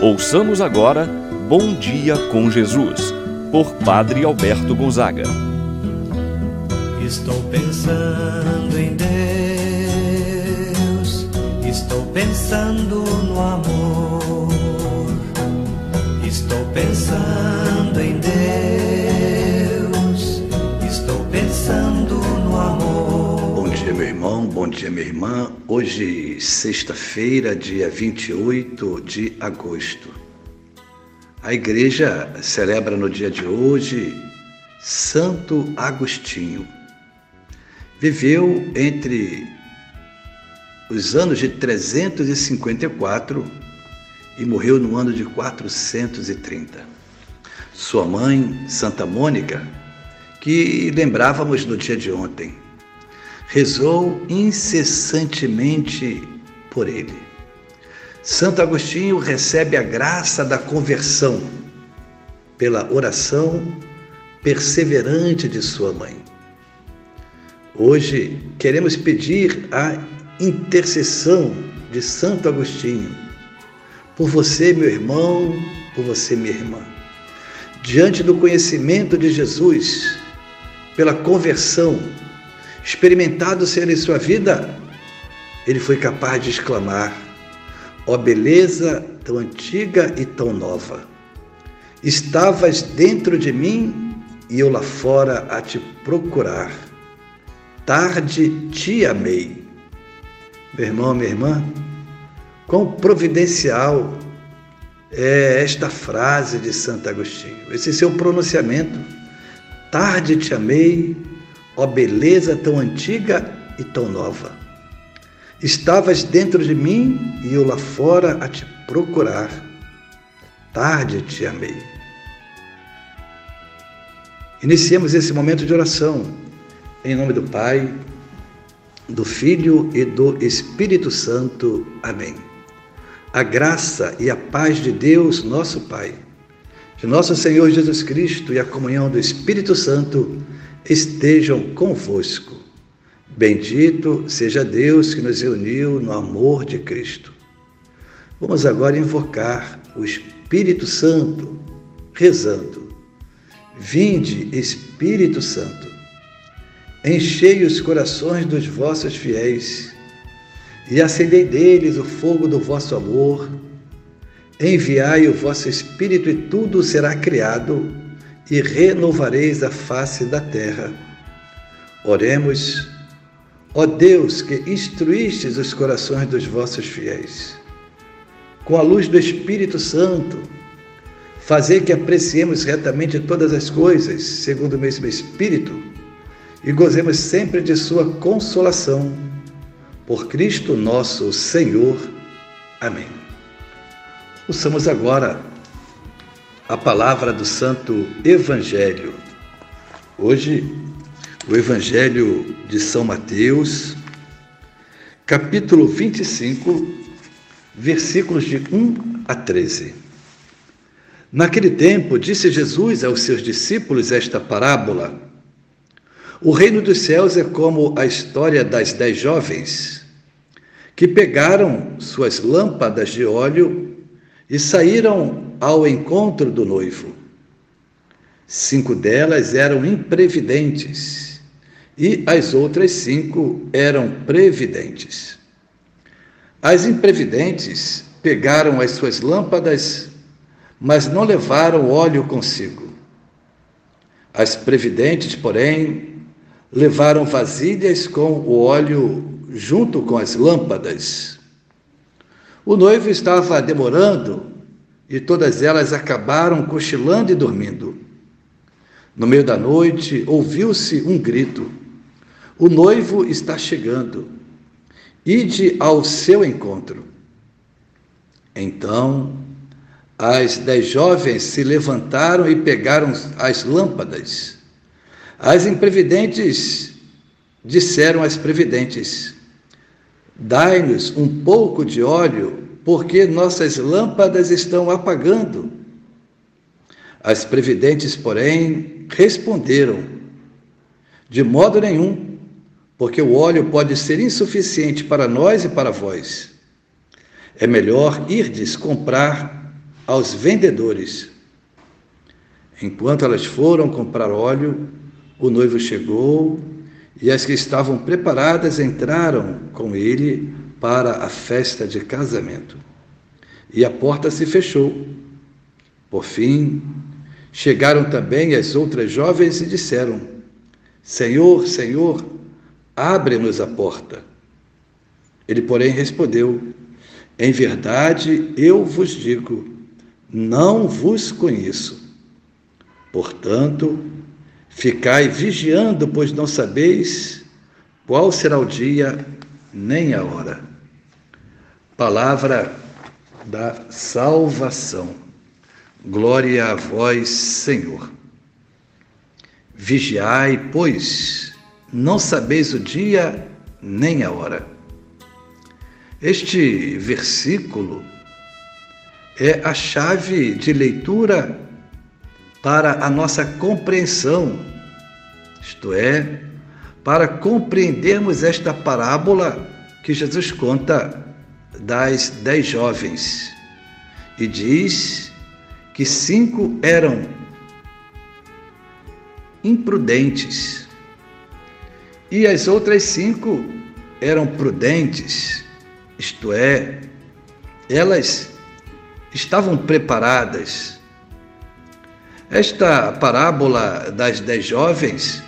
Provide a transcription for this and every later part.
Ouçamos agora Bom Dia com Jesus, por Padre Alberto Gonzaga. Estou pensando em Deus, estou pensando no amor, estou pensando em Deus, bom dia, minha irmã. Hoje, sexta-feira, dia 28 de agosto. A igreja celebra no dia de hoje Santo Agostinho. Viveu entre os anos de 354 e morreu no ano de 430. Sua mãe, Santa Mônica, que lembrávamos no dia de ontem, rezou incessantemente por ele. Santo Agostinho recebe a graça da conversão pela oração perseverante de sua mãe. Hoje queremos pedir a intercessão de Santo Agostinho por você, meu irmão, por você, minha irmã. Diante do conhecimento de Jesus, pela conversão, experimentado ser em sua vida, ele foi capaz de exclamar: Ó oh, beleza tão antiga e tão nova! Estavas dentro de mim e eu lá fora a te procurar tarde te amei. Meu irmão, minha irmã, quão providencial é esta frase de Santo Agostinho, esse seu pronunciamento. Tarde te amei, ó beleza tão antiga e tão nova. Estavas dentro de mim e eu lá fora a te procurar. Tarde te amei. Iniciemos esse momento de oração em nome do Pai, do Filho e do Espírito Santo. Amém. A graça e a paz de Deus, nosso Pai, de nosso Senhor Jesus Cristo e a comunhão do Espírito Santo estejam convosco. Bendito seja Deus que nos uniu no amor de Cristo. Vamos agora invocar o Espírito Santo, rezando. Vinde, Espírito Santo Enchei os corações dos vossos fiéis e acendei deles o fogo do vosso amor. Enviai o vosso Espírito e tudo será criado e renovareis a face da terra. Oremos, ó Deus que instruístes os corações dos vossos fiéis. Com a luz do Espírito Santo, fazer que apreciemos retamente todas as coisas, segundo o mesmo Espírito, e gozemos sempre de Sua consolação. Por Cristo nosso Senhor. Amém. Ouçamos agora a palavra do Santo Evangelho. Hoje, o Evangelho de São Mateus, capítulo 25, versículos de 1 a 13. Naquele tempo, disse Jesus aos seus discípulos esta parábola o reino dos céus é como a história das dez jovens que pegaram suas lâmpadas de óleo e saíram ao encontro do noivo. Cinco delas eram imprevidentes e as outras cinco eram previdentes. As imprevidentes pegaram as suas lâmpadas, mas não levaram óleo consigo. As previdentes, porém, levaram vasilhas com o óleo junto com as lâmpadas. O noivo estava demorando e todas elas acabaram cochilando e dormindo. No meio da noite, ouviu-se um grito: O noivo está chegando. Ide ao seu encontro. Então, as dez jovens se levantaram e pegaram as lâmpadas as imprevidentes disseram às previdentes: Dai-nos um pouco de óleo, porque nossas lâmpadas estão apagando. As previdentes, porém, responderam: De modo nenhum, porque o óleo pode ser insuficiente para nós e para vós. É melhor irdes comprar aos vendedores. Enquanto elas foram comprar óleo, o noivo chegou e as que estavam preparadas entraram com ele para a festa de casamento. E a porta se fechou. Por fim, chegaram também as outras jovens e disseram: Senhor, Senhor, abre-nos a porta. Ele, porém, respondeu: Em verdade, eu vos digo, não vos conheço. Portanto, ficai vigiando, pois não sabeis qual será o dia nem a hora. Palavra da salvação. Glória a vós, Senhor. Vigiai, pois não sabeis o dia nem a hora. Este versículo é a chave de leitura para a nossa compreensão, isto é, para compreendermos esta parábola que Jesus conta das dez jovens e diz que cinco eram imprudentes e as outras cinco eram prudentes, isto é, elas estavam preparadas. Esta parábola das dez jovens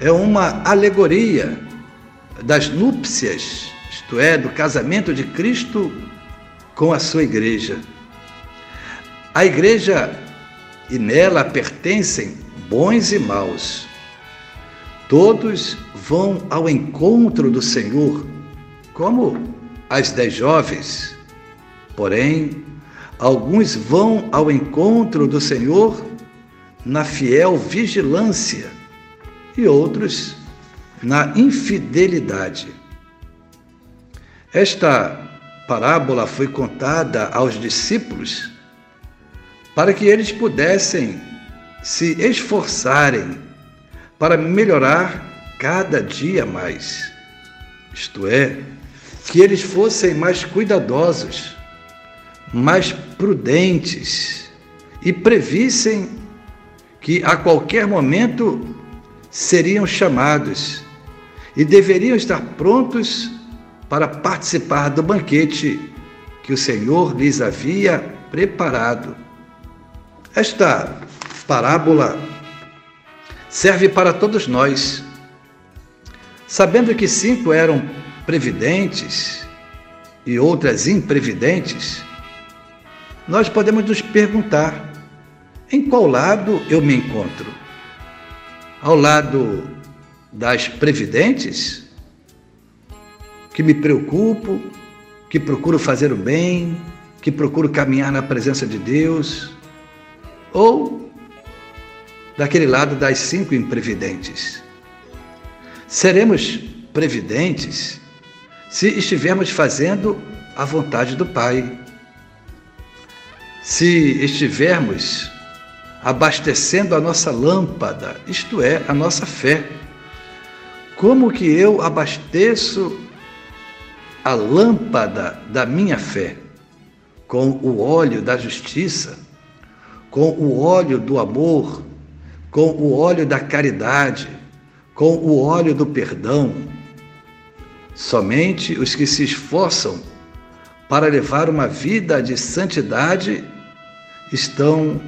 é uma alegoria das núpcias, isto é, do casamento de Cristo com a sua igreja. A igreja e nela pertencem bons e maus. Todos vão ao encontro do Senhor, como as dez jovens. Porém, alguns vão ao encontro do Senhor na fiel vigilância e outros na infidelidade. Esta parábola foi contada aos discípulos para que eles pudessem se esforçarem para melhorar cada dia mais. Isto é, que eles fossem mais cuidadosos, mais prudentes e previssem que a qualquer momento seriam chamados e deveriam estar prontos para participar do banquete que o Senhor lhes havia preparado. Esta parábola serve para todos nós. Sabendo que cinco eram previdentes e outras imprevidentes, nós podemos nos perguntar: em qual lado eu me encontro? Ao lado das previdentes, que me preocupo, que procuro fazer o bem, que procuro caminhar na presença de Deus, ou daquele lado das cinco imprevidentes. Seremos previdentes se estivermos fazendo a vontade do Pai, se estivermos abastecendo a nossa lâmpada, isto é, a nossa fé. Como que eu abasteço a lâmpada da minha fé? Com o óleo da justiça, com o óleo do amor, com o óleo da caridade, com o óleo do perdão, Somente os que se esforçam para levar uma vida de santidade estão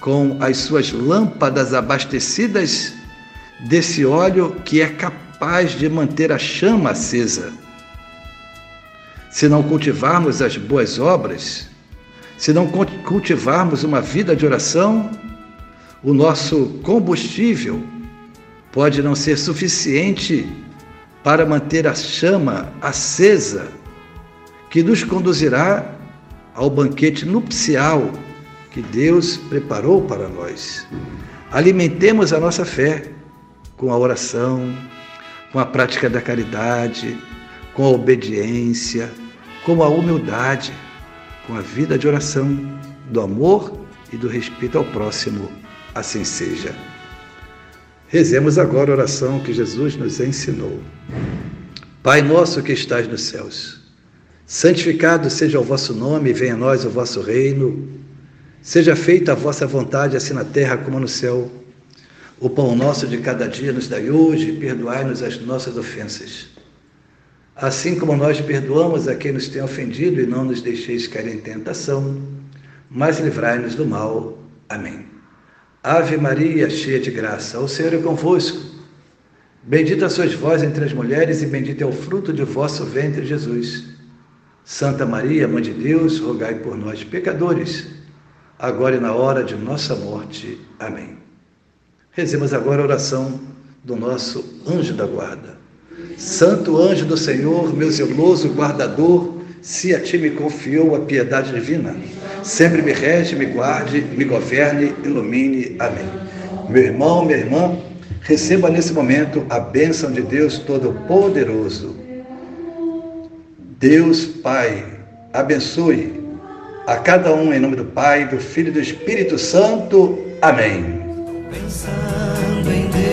com as suas lâmpadas abastecidas desse óleo que é capaz de manter a chama acesa. Se não cultivarmos as boas obras, se não cultivarmos uma vida de oração, o nosso combustível pode não ser suficiente para manter a chama acesa que nos conduzirá ao banquete nupcial que Deus preparou para nós. Alimentemos a nossa fé com a oração, com a prática da caridade, com a obediência, com a humildade, com a vida de oração, do amor e do respeito ao próximo. Assim seja. Rezemos agora a oração que Jesus nos ensinou. Pai nosso que estás nos céus, santificado seja o vosso nome, venha a nós o vosso reino. Seja feita a vossa vontade, assim na terra como no céu. O pão nosso de cada dia nos dai hoje, perdoai-nos as nossas ofensas. Assim como nós perdoamos a quem nos tem ofendido, e não nos deixeis cair em tentação, mas livrai-nos do mal. Amém. Ave Maria, cheia de graça, o Senhor é convosco. Bendita sois vós entre as mulheres, e bendito é o fruto de vosso ventre, Jesus. Santa Maria, Mãe de Deus, rogai por nós, pecadores agora e na hora de nossa morte. Amém. Rezemos agora a oração do nosso anjo da guarda. Santo anjo do Senhor, meu zeloso guardador, se a ti me confiou a piedade divina, sempre me rege, me guarde, me governe, ilumine. Amém. Meu irmão, minha irmã, receba nesse momento a bênção de Deus Todo-Poderoso. Deus Pai, abençoe a cada um em nome do Pai, do Filho e do Espírito Santo. Amém. Pensando em Deus,